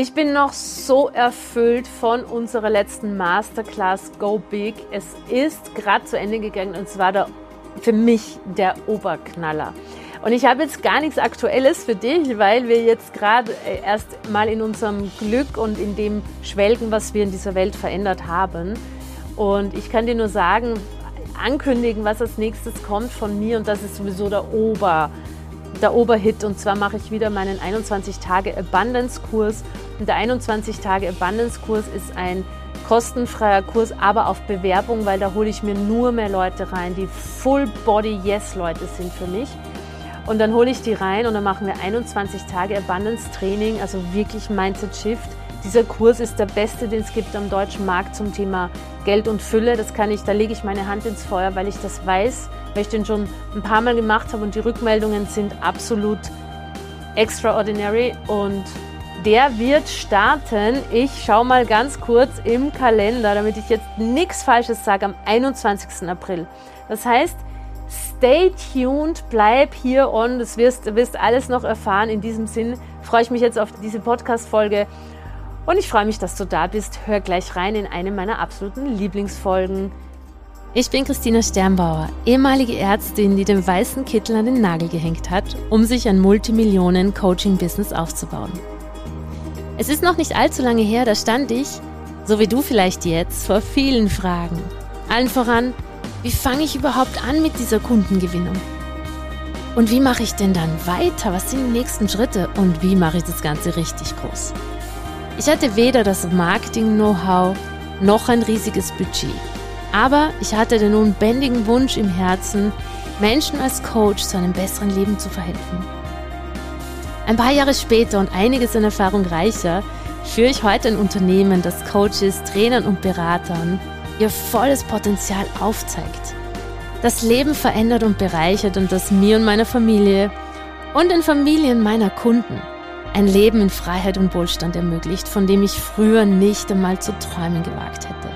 Ich bin noch so erfüllt von unserer letzten Masterclass Go Big. Es ist gerade zu Ende gegangen und zwar der, für mich der Oberknaller. Und ich habe jetzt gar nichts Aktuelles für dich, weil wir jetzt gerade äh, erst mal in unserem Glück und in dem schwelgen, was wir in dieser Welt verändert haben. Und ich kann dir nur sagen, ankündigen, was als nächstes kommt von mir und das ist sowieso der Ober der Oberhit. Und zwar mache ich wieder meinen 21 Tage Abundance Kurs. Der 21 Tage Abundance Kurs ist ein kostenfreier Kurs, aber auf Bewerbung, weil da hole ich mir nur mehr Leute rein, die Full Body Yes Leute sind für mich. Und dann hole ich die rein und dann machen wir 21 Tage Abundance Training, also wirklich Mindset Shift. Dieser Kurs ist der beste, den es gibt am deutschen Markt zum Thema Geld und Fülle. Das kann ich, da lege ich meine Hand ins Feuer, weil ich das weiß, weil ich den schon ein paar Mal gemacht habe und die Rückmeldungen sind absolut extraordinary und der wird starten. Ich schaue mal ganz kurz im Kalender, damit ich jetzt nichts Falsches sage, am 21. April. Das heißt, stay tuned, bleib hier on, das wirst, wirst alles noch erfahren. In diesem Sinn freue ich mich jetzt auf diese Podcast-Folge und ich freue mich, dass du da bist. Hör gleich rein in eine meiner absoluten Lieblingsfolgen. Ich bin Christina Sternbauer, ehemalige Ärztin, die den weißen Kittel an den Nagel gehängt hat, um sich ein Multimillionen-Coaching-Business aufzubauen. Es ist noch nicht allzu lange her, da stand ich, so wie du vielleicht jetzt, vor vielen Fragen. Allen voran, wie fange ich überhaupt an mit dieser Kundengewinnung? Und wie mache ich denn dann weiter? Was sind die nächsten Schritte? Und wie mache ich das Ganze richtig groß? Ich hatte weder das Marketing-Know-how noch ein riesiges Budget. Aber ich hatte den unbändigen Wunsch im Herzen, Menschen als Coach zu einem besseren Leben zu verhelfen. Ein paar Jahre später und einiges an Erfahrung reicher, führe ich heute ein Unternehmen, das Coaches, Trainern und Beratern ihr volles Potenzial aufzeigt. Das Leben verändert und bereichert und das mir und meiner Familie und den Familien meiner Kunden ein Leben in Freiheit und Wohlstand ermöglicht, von dem ich früher nicht einmal zu träumen gewagt hätte.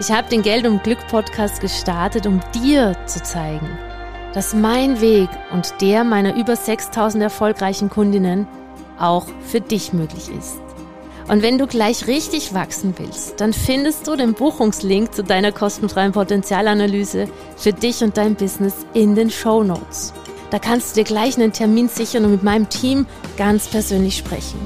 Ich habe den Geld und Glück Podcast gestartet, um dir zu zeigen, dass mein Weg und der meiner über 6000 erfolgreichen Kundinnen auch für dich möglich ist. Und wenn du gleich richtig wachsen willst, dann findest du den Buchungslink zu deiner kostenfreien Potenzialanalyse für dich und dein Business in den Show Notes. Da kannst du dir gleich einen Termin sichern und mit meinem Team ganz persönlich sprechen.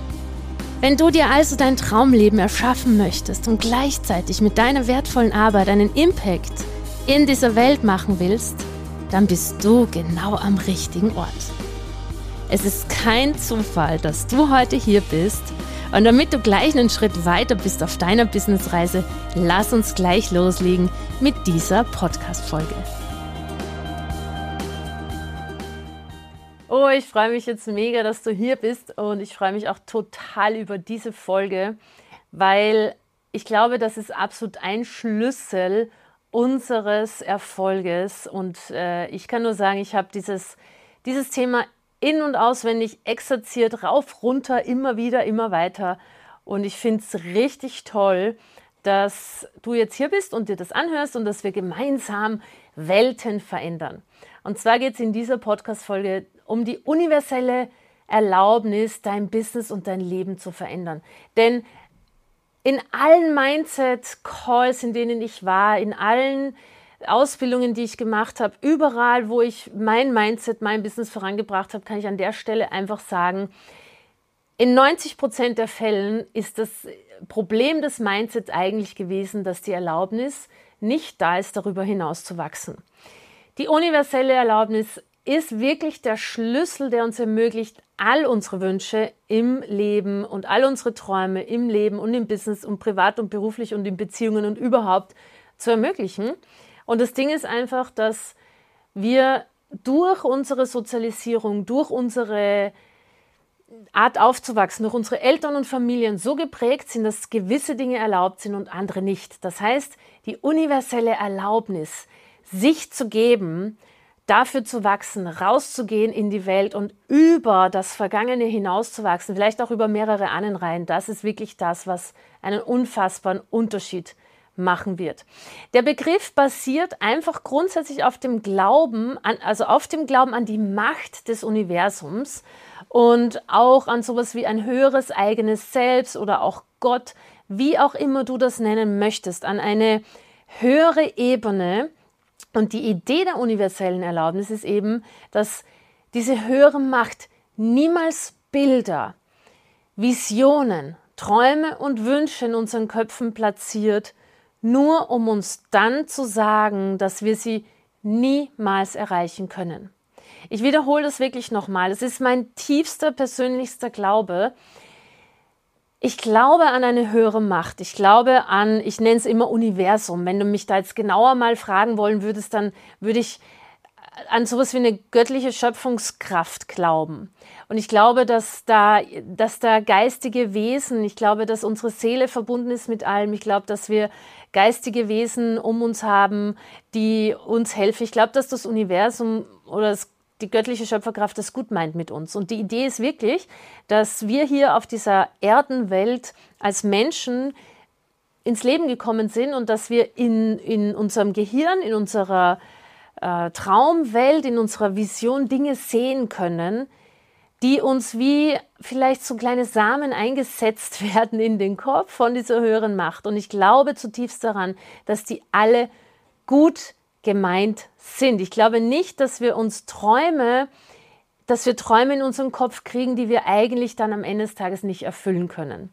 Wenn du dir also dein Traumleben erschaffen möchtest und gleichzeitig mit deiner wertvollen Arbeit einen Impact in dieser Welt machen willst, dann bist du genau am richtigen Ort. Es ist kein Zufall, dass du heute hier bist und damit du gleich einen Schritt weiter bist auf deiner Businessreise, lass uns gleich loslegen mit dieser Podcast-Folge. Oh, ich freue mich jetzt mega, dass du hier bist und ich freue mich auch total über diese Folge, weil ich glaube, das ist absolut ein Schlüssel unseres Erfolges und äh, ich kann nur sagen, ich habe dieses, dieses Thema in und auswendig exerziert, rauf, runter, immer wieder, immer weiter und ich finde es richtig toll, dass du jetzt hier bist und dir das anhörst und dass wir gemeinsam Welten verändern. Und zwar geht es in dieser Podcast-Folge um die universelle Erlaubnis, dein Business und dein Leben zu verändern. Denn in allen Mindset-Calls, in denen ich war, in allen Ausbildungen, die ich gemacht habe, überall, wo ich mein Mindset, mein Business vorangebracht habe, kann ich an der Stelle einfach sagen, in 90 Prozent der Fällen ist das Problem des Mindsets eigentlich gewesen, dass die Erlaubnis nicht da ist, darüber hinaus zu wachsen. Die universelle Erlaubnis ist wirklich der Schlüssel, der uns ermöglicht, all unsere Wünsche im Leben und all unsere Träume im Leben und im Business und privat und beruflich und in Beziehungen und überhaupt zu ermöglichen. Und das Ding ist einfach, dass wir durch unsere Sozialisierung, durch unsere Art aufzuwachsen, durch unsere Eltern und Familien so geprägt sind, dass gewisse Dinge erlaubt sind und andere nicht. Das heißt, die universelle Erlaubnis, sich zu geben, dafür zu wachsen, rauszugehen in die Welt und über das Vergangene hinauszuwachsen, vielleicht auch über mehrere Ahnenreihen, das ist wirklich das, was einen unfassbaren Unterschied machen wird. Der Begriff basiert einfach grundsätzlich auf dem Glauben, an, also auf dem Glauben an die Macht des Universums und auch an sowas wie ein höheres eigenes Selbst oder auch Gott, wie auch immer du das nennen möchtest, an eine höhere Ebene. Und die Idee der universellen Erlaubnis ist eben, dass diese höhere Macht niemals Bilder, Visionen, Träume und Wünsche in unseren Köpfen platziert, nur um uns dann zu sagen, dass wir sie niemals erreichen können. Ich wiederhole das wirklich nochmal. Es ist mein tiefster persönlichster Glaube. Ich glaube an eine höhere Macht. Ich glaube an, ich nenne es immer Universum. Wenn du mich da jetzt genauer mal fragen wollen würdest, dann würde ich an sowas wie eine göttliche Schöpfungskraft glauben. Und ich glaube, dass da, dass da geistige Wesen, ich glaube, dass unsere Seele verbunden ist mit allem. Ich glaube, dass wir geistige Wesen um uns haben, die uns helfen. Ich glaube, dass das Universum oder das die göttliche Schöpferkraft das gut meint mit uns. Und die Idee ist wirklich, dass wir hier auf dieser Erdenwelt als Menschen ins Leben gekommen sind und dass wir in, in unserem Gehirn, in unserer äh, Traumwelt, in unserer Vision Dinge sehen können, die uns wie vielleicht so kleine Samen eingesetzt werden in den Kopf von dieser höheren Macht. Und ich glaube zutiefst daran, dass die alle gut gemeint sind. Ich glaube nicht, dass wir uns Träume, dass wir Träume in unserem Kopf kriegen, die wir eigentlich dann am Ende des Tages nicht erfüllen können.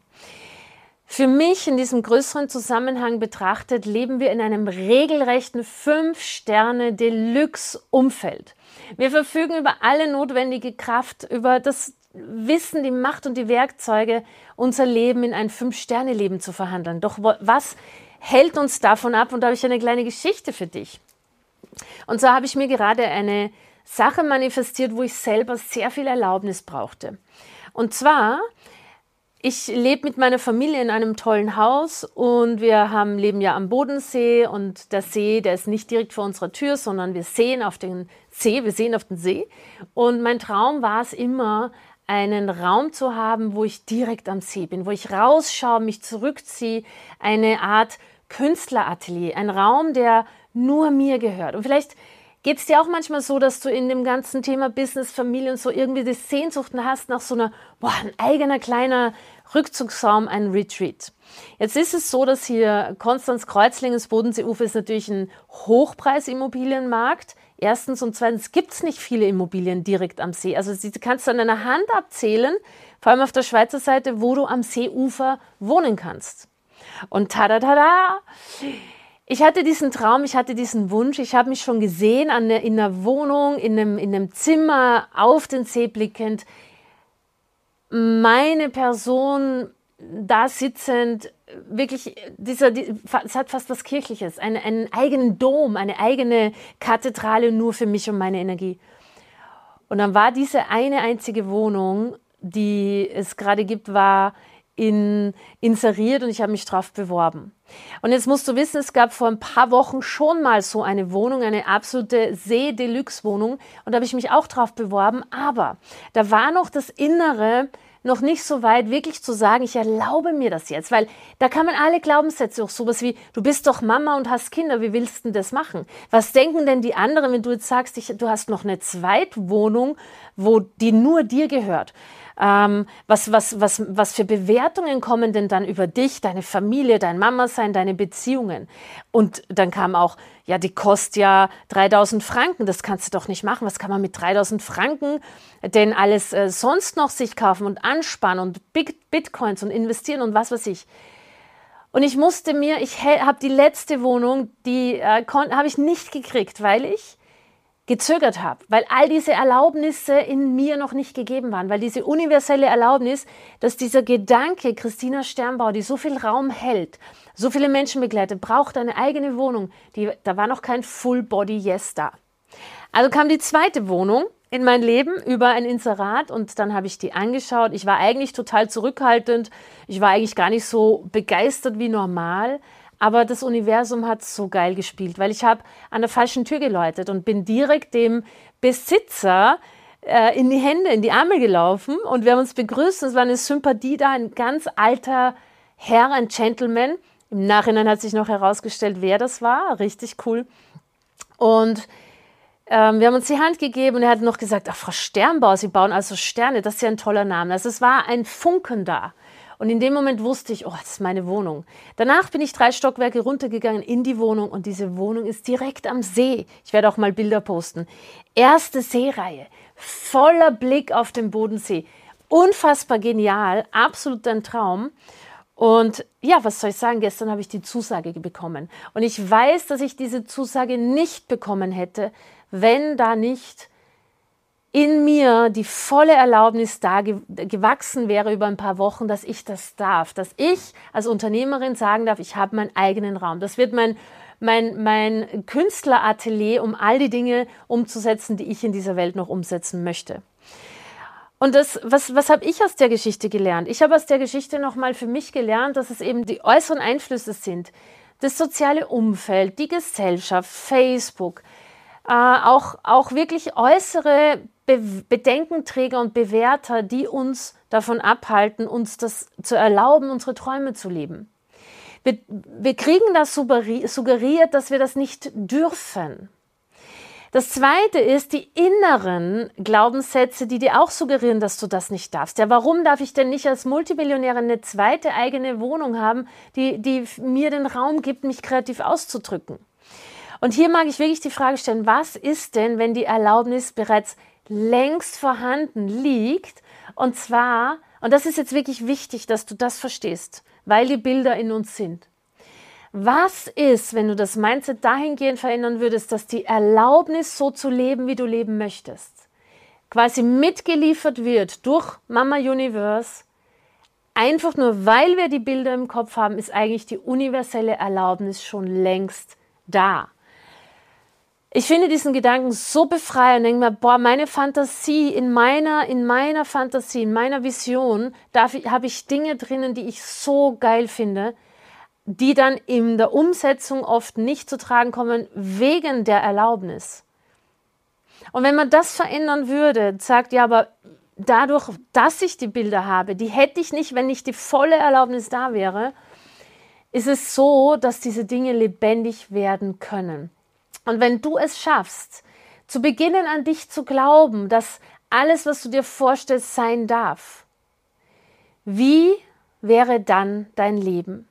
Für mich in diesem größeren Zusammenhang betrachtet, leben wir in einem regelrechten Fünf-Sterne-Deluxe-Umfeld. Wir verfügen über alle notwendige Kraft, über das Wissen, die Macht und die Werkzeuge, unser Leben in ein Fünf-Sterne-Leben zu verhandeln. Doch was hält uns davon ab? Und da habe ich eine kleine Geschichte für dich. Und so habe ich mir gerade eine Sache manifestiert, wo ich selber sehr viel Erlaubnis brauchte. Und zwar, ich lebe mit meiner Familie in einem tollen Haus und wir haben, leben ja am Bodensee und der See, der ist nicht direkt vor unserer Tür, sondern wir sehen auf den See, wir sehen auf den See. Und mein Traum war es immer, einen Raum zu haben, wo ich direkt am See bin, wo ich rausschaue, mich zurückziehe, eine Art Künstleratelier, ein Raum, der nur mir gehört. Und vielleicht geht es dir auch manchmal so, dass du in dem ganzen Thema Business, Familie und so irgendwie die Sehnsuchten hast nach so einer, boah, ein eigener kleiner Rückzugsraum, ein Retreat. Jetzt ist es so, dass hier Konstanz Kreuzlingens Bodenseeufer ist natürlich ein Hochpreisimmobilienmarkt. Erstens und zweitens gibt es nicht viele Immobilien direkt am See. Also du kannst an einer Hand abzählen, vor allem auf der Schweizer Seite, wo du am Seeufer wohnen kannst. Und tada tada, ich hatte diesen Traum, ich hatte diesen Wunsch, ich habe mich schon gesehen an in einer Wohnung, in einem, in einem Zimmer, auf den See blickend, meine Person da sitzend, wirklich, dieser, es hat fast was Kirchliches, einen, einen eigenen Dom, eine eigene Kathedrale nur für mich und meine Energie. Und dann war diese eine einzige Wohnung, die es gerade gibt, war in, inseriert und ich habe mich drauf beworben. Und jetzt musst du wissen, es gab vor ein paar Wochen schon mal so eine Wohnung, eine absolute See-Deluxe-Wohnung und da habe ich mich auch drauf beworben, aber da war noch das Innere noch nicht so weit, wirklich zu sagen, ich erlaube mir das jetzt, weil da kann man alle Glaubenssätze, auch sowas wie, du bist doch Mama und hast Kinder, wie willst du das machen? Was denken denn die anderen, wenn du jetzt sagst, ich, du hast noch eine Zweitwohnung, wo die nur dir gehört? Ähm, was, was, was, was für Bewertungen kommen denn dann über dich, deine Familie, dein Mama sein, deine Beziehungen? Und dann kam auch, ja, die kostet ja 3000 Franken, das kannst du doch nicht machen. Was kann man mit 3000 Franken denn alles äh, sonst noch sich kaufen und anspannen und Big Bitcoins und investieren und was weiß ich? Und ich musste mir, ich habe die letzte Wohnung, die äh, habe ich nicht gekriegt, weil ich gezögert habe, weil all diese Erlaubnisse in mir noch nicht gegeben waren, weil diese universelle Erlaubnis, dass dieser Gedanke, Christina Sternbau, die so viel Raum hält, so viele Menschen begleitet, braucht eine eigene Wohnung, die, da war noch kein Full Body Yes da. Also kam die zweite Wohnung in mein Leben über ein Inserat und dann habe ich die angeschaut. Ich war eigentlich total zurückhaltend, ich war eigentlich gar nicht so begeistert wie normal, aber das Universum hat so geil gespielt, weil ich habe an der falschen Tür geläutet und bin direkt dem Besitzer äh, in die Hände, in die Arme gelaufen und wir haben uns begrüßt. Es war eine Sympathie da, ein ganz alter Herr, ein Gentleman. Im Nachhinein hat sich noch herausgestellt, wer das war. Richtig cool. Und ähm, wir haben uns die Hand gegeben und er hat noch gesagt, ach Frau Sternbau, Sie bauen also Sterne, das ist ja ein toller Name. Also es war ein Funken da. Und in dem Moment wusste ich, oh, das ist meine Wohnung. Danach bin ich drei Stockwerke runtergegangen in die Wohnung und diese Wohnung ist direkt am See. Ich werde auch mal Bilder posten. Erste Seereihe, voller Blick auf den Bodensee. Unfassbar genial, absolut ein Traum. Und ja, was soll ich sagen? Gestern habe ich die Zusage bekommen. Und ich weiß, dass ich diese Zusage nicht bekommen hätte, wenn da nicht in mir die volle Erlaubnis da gewachsen wäre über ein paar Wochen, dass ich das darf, dass ich als Unternehmerin sagen darf, ich habe meinen eigenen Raum. Das wird mein, mein, mein Künstleratelier, um all die Dinge umzusetzen, die ich in dieser Welt noch umsetzen möchte. Und das, was, was habe ich aus der Geschichte gelernt? Ich habe aus der Geschichte nochmal für mich gelernt, dass es eben die äußeren Einflüsse sind. Das soziale Umfeld, die Gesellschaft, Facebook, äh, auch, auch wirklich äußere Be Bedenkenträger und Bewerter, die uns davon abhalten, uns das zu erlauben, unsere Träume zu leben. Wir, wir kriegen das suggeriert, dass wir das nicht dürfen. Das zweite ist die inneren Glaubenssätze, die dir auch suggerieren, dass du das nicht darfst. Ja, warum darf ich denn nicht als Multimillionärin eine zweite eigene Wohnung haben, die, die mir den Raum gibt, mich kreativ auszudrücken? Und hier mag ich wirklich die Frage stellen, was ist denn, wenn die Erlaubnis bereits längst vorhanden liegt? Und zwar, und das ist jetzt wirklich wichtig, dass du das verstehst, weil die Bilder in uns sind. Was ist, wenn du das Mindset dahingehend verändern würdest, dass die Erlaubnis, so zu leben, wie du leben möchtest, quasi mitgeliefert wird durch Mama Universe, einfach nur weil wir die Bilder im Kopf haben, ist eigentlich die universelle Erlaubnis schon längst da. Ich finde diesen Gedanken so befreiend denke mir, boah, meine Fantasie, in meiner, in meiner Fantasie, in meiner Vision, habe ich Dinge drinnen, die ich so geil finde, die dann in der Umsetzung oft nicht zu tragen kommen wegen der Erlaubnis. Und wenn man das verändern würde, sagt ja, aber dadurch, dass ich die Bilder habe, die hätte ich nicht, wenn nicht die volle Erlaubnis da wäre, ist es so, dass diese Dinge lebendig werden können. Und wenn du es schaffst, zu beginnen an dich zu glauben, dass alles, was du dir vorstellst, sein darf, wie wäre dann dein Leben?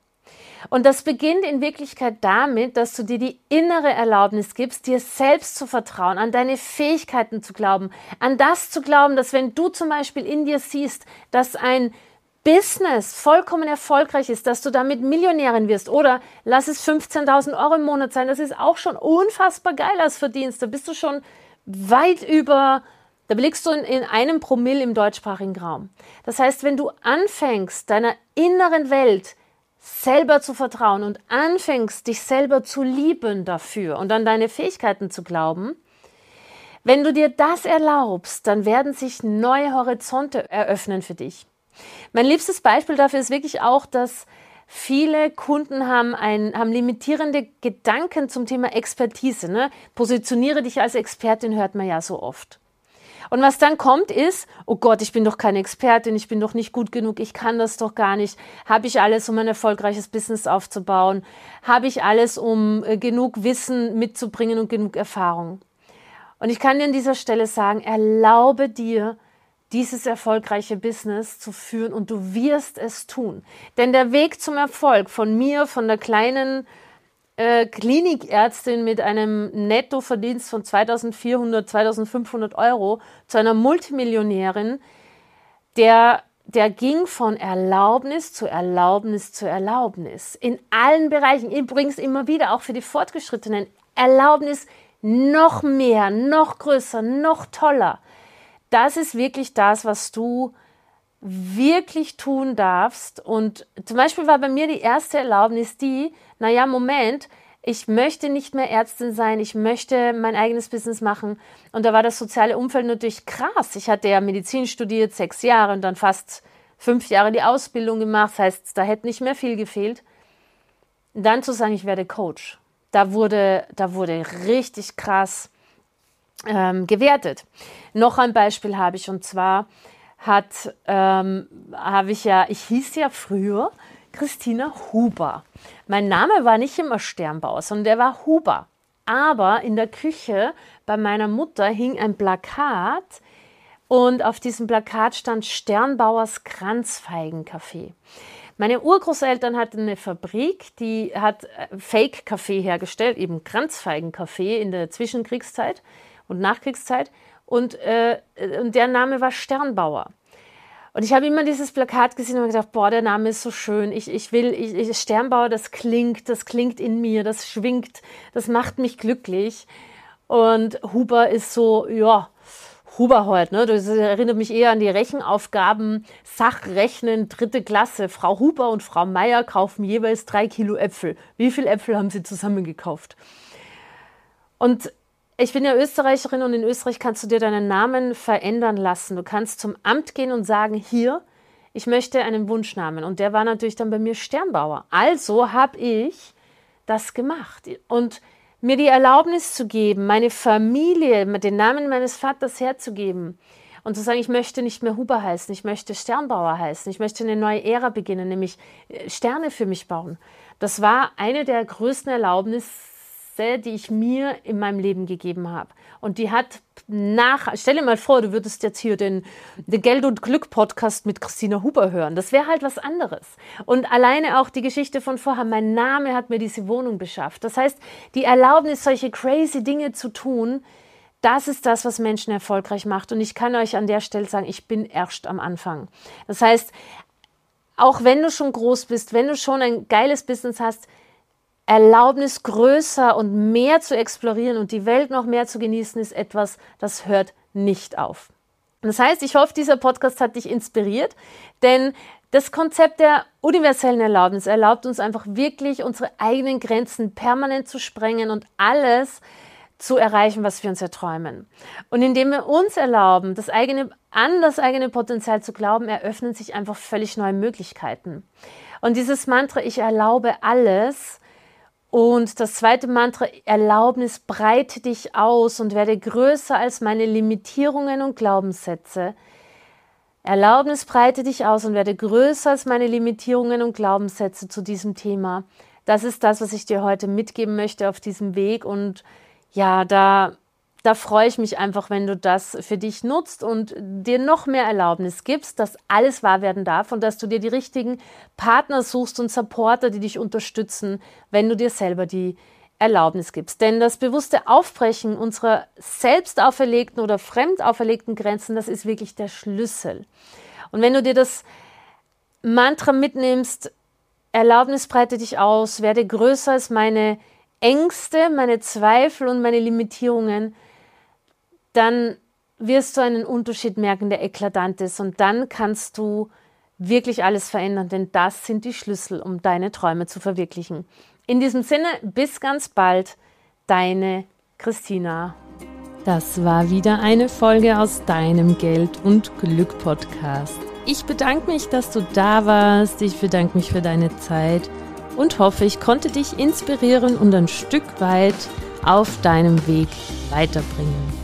Und das beginnt in Wirklichkeit damit, dass du dir die innere Erlaubnis gibst, dir selbst zu vertrauen, an deine Fähigkeiten zu glauben, an das zu glauben, dass wenn du zum Beispiel in dir siehst, dass ein Business vollkommen erfolgreich ist, dass du damit Millionärin wirst oder lass es 15.000 Euro im Monat sein, das ist auch schon unfassbar geil als Verdienst. Da bist du schon weit über, da blickst du in, in einem Promille im deutschsprachigen Raum. Das heißt, wenn du anfängst, deiner inneren Welt selber zu vertrauen und anfängst, dich selber zu lieben dafür und an deine Fähigkeiten zu glauben, wenn du dir das erlaubst, dann werden sich neue Horizonte eröffnen für dich. Mein liebstes Beispiel dafür ist wirklich auch, dass viele Kunden haben, ein, haben limitierende Gedanken zum Thema Expertise. Ne? Positioniere dich als Expertin, hört man ja so oft. Und was dann kommt ist, oh Gott, ich bin doch keine Expertin, ich bin doch nicht gut genug, ich kann das doch gar nicht. Habe ich alles, um ein erfolgreiches Business aufzubauen? Habe ich alles, um äh, genug Wissen mitzubringen und genug Erfahrung? Und ich kann dir an dieser Stelle sagen, erlaube dir, dieses erfolgreiche Business zu führen und du wirst es tun. Denn der Weg zum Erfolg von mir, von der kleinen äh, Klinikärztin mit einem Nettoverdienst von 2400, 2500 Euro zu einer Multimillionärin, der, der ging von Erlaubnis zu Erlaubnis zu Erlaubnis. In allen Bereichen, übrigens immer wieder, auch für die Fortgeschrittenen, Erlaubnis noch mehr, noch größer, noch toller. Das ist wirklich das, was du wirklich tun darfst. Und zum Beispiel war bei mir die erste Erlaubnis die, naja, Moment, ich möchte nicht mehr Ärztin sein, ich möchte mein eigenes Business machen. Und da war das soziale Umfeld natürlich krass. Ich hatte ja Medizin studiert, sechs Jahre und dann fast fünf Jahre die Ausbildung gemacht. Das heißt, da hätte nicht mehr viel gefehlt. Dann zu sagen, ich werde Coach. Da wurde, da wurde richtig krass ähm, gewertet. Noch ein Beispiel habe ich und zwar hat, ähm, habe ich ja, ich hieß ja früher Christina Huber. Mein Name war nicht immer Sternbauer, sondern der war Huber. Aber in der Küche bei meiner Mutter hing ein Plakat und auf diesem Plakat stand Sternbauers Kranzfeigenkaffee. Meine Urgroßeltern hatten eine Fabrik, die hat äh, Fake-Kaffee hergestellt, eben Kranzfeigenkaffee in der Zwischenkriegszeit und Nachkriegszeit. Und, äh, und der Name war Sternbauer. Und ich habe immer dieses Plakat gesehen und gedacht, boah, der Name ist so schön. Ich, ich will, ich, ich, Sternbauer, das klingt, das klingt in mir, das schwingt, das macht mich glücklich. Und Huber ist so, ja, Huber heute, ne? Das erinnert mich eher an die Rechenaufgaben Sachrechnen, dritte Klasse. Frau Huber und Frau Meier kaufen jeweils drei Kilo Äpfel. Wie viele Äpfel haben sie zusammen gekauft? Und ich bin ja Österreicherin und in Österreich kannst du dir deinen Namen verändern lassen. Du kannst zum Amt gehen und sagen, hier, ich möchte einen Wunschnamen. Und der war natürlich dann bei mir Sternbauer. Also habe ich das gemacht. Und mir die Erlaubnis zu geben, meine Familie mit den Namen meines Vaters herzugeben und zu sagen, ich möchte nicht mehr Huber heißen, ich möchte Sternbauer heißen, ich möchte eine neue Ära beginnen, nämlich äh, Sterne für mich bauen. Das war eine der größten Erlaubnisse, die ich mir in meinem Leben gegeben habe. Und die hat nach, stell dir mal vor, du würdest jetzt hier den, den Geld und Glück Podcast mit Christina Huber hören. Das wäre halt was anderes. Und alleine auch die Geschichte von vorher, mein Name hat mir diese Wohnung beschafft. Das heißt, die Erlaubnis, solche crazy Dinge zu tun, das ist das, was Menschen erfolgreich macht. Und ich kann euch an der Stelle sagen, ich bin erst am Anfang. Das heißt, auch wenn du schon groß bist, wenn du schon ein geiles Business hast, Erlaubnis größer und mehr zu explorieren und die Welt noch mehr zu genießen, ist etwas, das hört nicht auf. Das heißt, ich hoffe, dieser Podcast hat dich inspiriert, denn das Konzept der universellen Erlaubnis erlaubt uns einfach wirklich, unsere eigenen Grenzen permanent zu sprengen und alles zu erreichen, was wir uns erträumen. Und indem wir uns erlauben, das eigene, an das eigene Potenzial zu glauben, eröffnen sich einfach völlig neue Möglichkeiten. Und dieses Mantra, ich erlaube alles, und das zweite Mantra, Erlaubnis, breite dich aus und werde größer als meine Limitierungen und Glaubenssätze. Erlaubnis, breite dich aus und werde größer als meine Limitierungen und Glaubenssätze zu diesem Thema. Das ist das, was ich dir heute mitgeben möchte auf diesem Weg. Und ja, da da freue ich mich einfach, wenn du das für dich nutzt und dir noch mehr Erlaubnis gibst, dass alles wahr werden darf und dass du dir die richtigen Partner suchst und Supporter, die dich unterstützen, wenn du dir selber die Erlaubnis gibst. Denn das bewusste Aufbrechen unserer selbst auferlegten oder fremd auferlegten Grenzen, das ist wirklich der Schlüssel. Und wenn du dir das Mantra mitnimmst, Erlaubnis breite dich aus, werde größer als meine Ängste, meine Zweifel und meine Limitierungen, dann wirst du einen Unterschied merken, der eklatant ist. Und dann kannst du wirklich alles verändern, denn das sind die Schlüssel, um deine Träume zu verwirklichen. In diesem Sinne, bis ganz bald, deine Christina. Das war wieder eine Folge aus deinem Geld und Glück Podcast. Ich bedanke mich, dass du da warst. Ich bedanke mich für deine Zeit und hoffe, ich konnte dich inspirieren und ein Stück weit auf deinem Weg weiterbringen.